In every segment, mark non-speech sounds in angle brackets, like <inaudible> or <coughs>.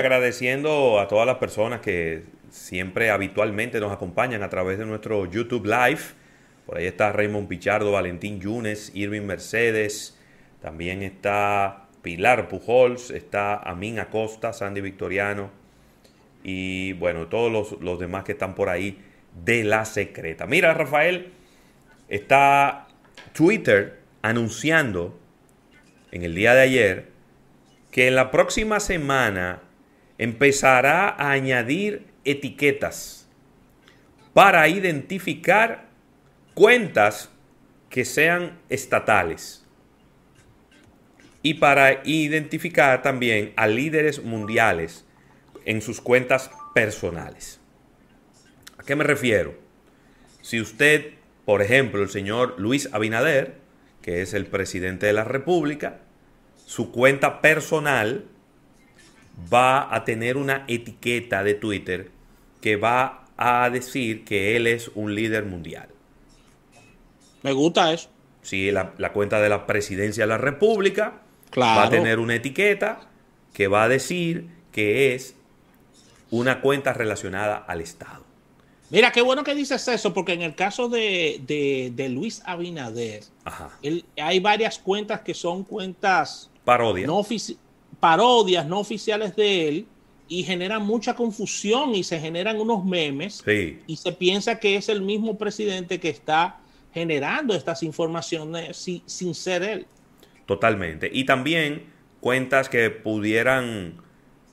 agradeciendo a todas las personas que siempre habitualmente nos acompañan a través de nuestro YouTube Live. Por ahí está Raymond Pichardo, Valentín Yunes, Irving Mercedes, también está Pilar Pujols, está Amin Acosta, Sandy Victoriano y bueno, todos los, los demás que están por ahí de la secreta. Mira, Rafael, está Twitter anunciando en el día de ayer que en la próxima semana empezará a añadir etiquetas para identificar cuentas que sean estatales y para identificar también a líderes mundiales en sus cuentas personales. ¿A qué me refiero? Si usted, por ejemplo, el señor Luis Abinader, que es el presidente de la República, su cuenta personal va a tener una etiqueta de Twitter que va a decir que él es un líder mundial. Me gusta eso. Si la, la cuenta de la presidencia de la República va a tener una etiqueta que va a decir que es una cuenta relacionada al Estado. Mira, qué bueno que dices eso, porque en el caso de, Luis Abinader, hay varias cuentas que son cuentas parodias no, parodias no oficiales de él y generan mucha confusión y se generan unos memes y se piensa que es el mismo presidente que está generando estas informaciones sin ser él. Totalmente. Y también cuentas que pudieran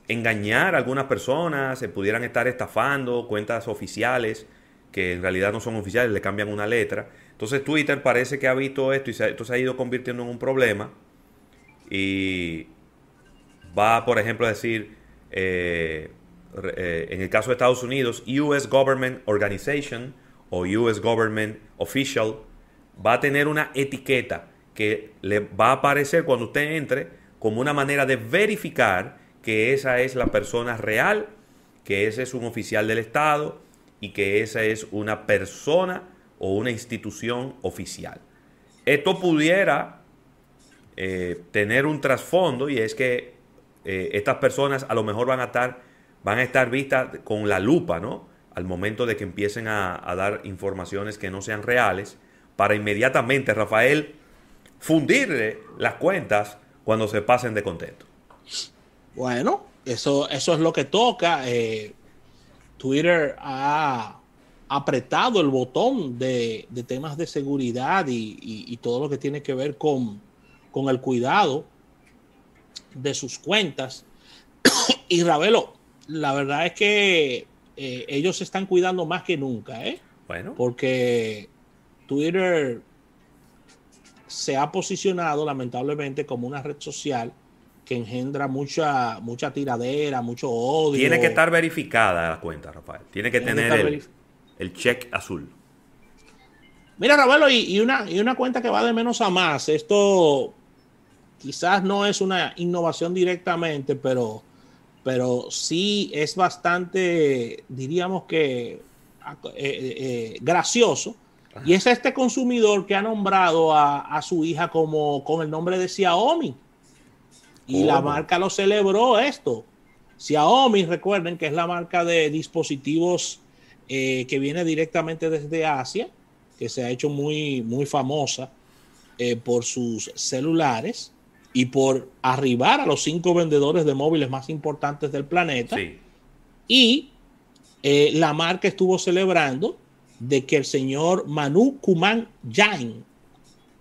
engañar a algunas personas, se pudieran estar estafando, cuentas oficiales que en realidad no son oficiales, le cambian una letra. Entonces Twitter parece que ha visto esto y se, esto se ha ido convirtiendo en un problema y va, por ejemplo, a decir, eh, eh, en el caso de Estados Unidos, US Government Organization o US Government Official va a tener una etiqueta que le va a aparecer cuando usted entre como una manera de verificar que esa es la persona real, que ese es un oficial del Estado y que esa es una persona o una institución oficial. Esto pudiera eh, tener un trasfondo y es que eh, estas personas a lo mejor van a estar, van a estar vistas con la lupa, ¿no? Al momento de que empiecen a, dar informaciones que no sean reales, para inmediatamente, Rafael, fundirle las cuentas cuando se pasen de contento. Bueno, eso, eso es lo que toca. Eh, Twitter ha apretado el botón de, temas de seguridad y, todo lo que tiene que ver con, el cuidado de sus cuentas. <coughs> y Ravelo, la verdad es que eh, ellos se están cuidando más que nunca, ¿eh? Bueno. Porque Twitter se ha posicionado lamentablemente como una red social que engendra mucha, mucha tiradera, mucho odio. Tiene que estar verificada la cuenta, Rafael. Tiene que tener el, check azul. Mira, Rafael, y, una, y una cuenta que va de menos a más. Esto quizás no es una innovación directamente, pero, pero sí es bastante, diríamos que, eh, eh, eh, gracioso. Y es este consumidor que ha nombrado a, a, su hija como con el nombre de Xiaomi. Y la marca lo celebró esto. Xiaomi, recuerden que es la marca de dispositivos eh, que viene directamente desde Asia, que se ha hecho muy, muy famosa eh, por sus celulares y por arribar a los cinco vendedores de móviles más importantes del planeta. Y eh, la marca estuvo celebrando de que el señor Manu Kuman Jain,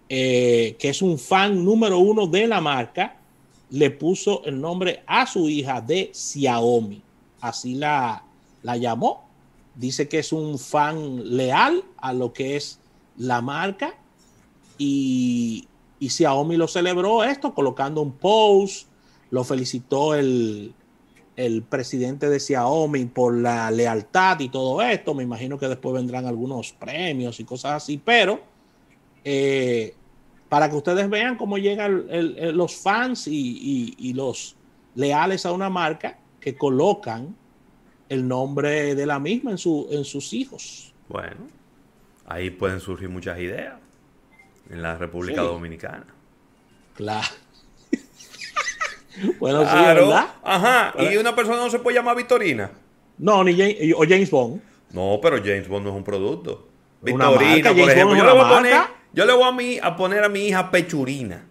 que es un fan número uno de la marca, le puso el nombre a su hija de Xiaomi. Así la, la llamó. Dice que es un fan leal a lo que es la marca. Y, y Xiaomi lo celebró esto colocando un post. Lo felicitó el, el presidente de Xiaomi por la lealtad y todo esto. Me imagino que después vendrán algunos premios y cosas así, pero eh, para que ustedes vean cómo llegan los fans y, los leales a una marca que colocan el nombre de la misma en, su, en sus hijos. Bueno, ahí pueden surgir muchas ideas en la República Dominicana. Claro. <laughs> Bueno, sí, Claro. ¿verdad? Ajá. Y una persona no se puede llamar Victorina. No, ni James, o James Bond. No, pero James Bond no es un producto. Una Victorina, marca, por James ejemplo. Bond Yo le, voy a poner, yo le voy a, mí, a poner a mi hija Pechurina.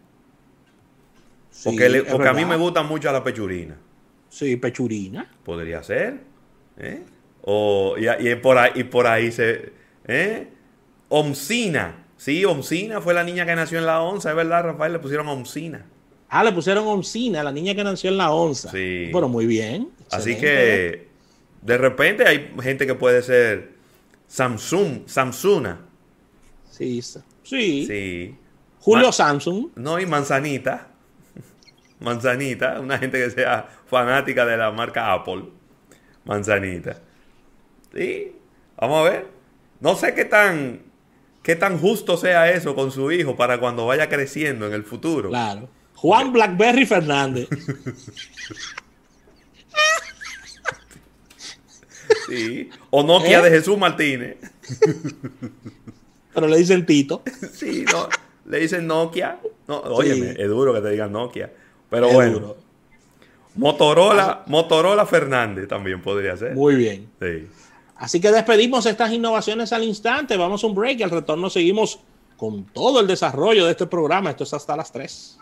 Sí, Porque, le- porque a mí me gusta mucho la Pechurina. Sí, pechurina. Podría ser. ¿eh? O, y, y por ahí, y por ahí se. ¿eh? Omsina. Sí, Omsina fue la niña que nació en la onza, es verdad, Rafael, le pusieron Omsina. Ah, le pusieron Oncina, la niña que nació en la onza. Sí. Pero muy bien. Así excelente. que de repente hay gente que puede ser Samsung, Samsuna. Sí, sí. sí. Julio Samsung. No, y Manzanita. <laughs> Manzanita, una gente que sea fanática de la marca Apple. Manzanita. Sí, vamos a ver. No sé qué tan, qué tan justo sea eso con su hijo para cuando vaya creciendo en el futuro. Claro. Juan Blackberry Fernández. <laughs> Sí. O Nokia ¿Eh? de Jesús Martínez. Pero le dicen Tito. <laughs> Sí, no, le dicen Nokia. No, óyeme, Sí. es duro que te digan Nokia. Pero Es bueno, duro. Motorola, Motorola Fernández también podría ser. Muy bien. Sí. Así que despedimos estas innovaciones al instante. Vamos a un break y al retorno seguimos con todo el desarrollo de este programa. Esto es hasta las 3.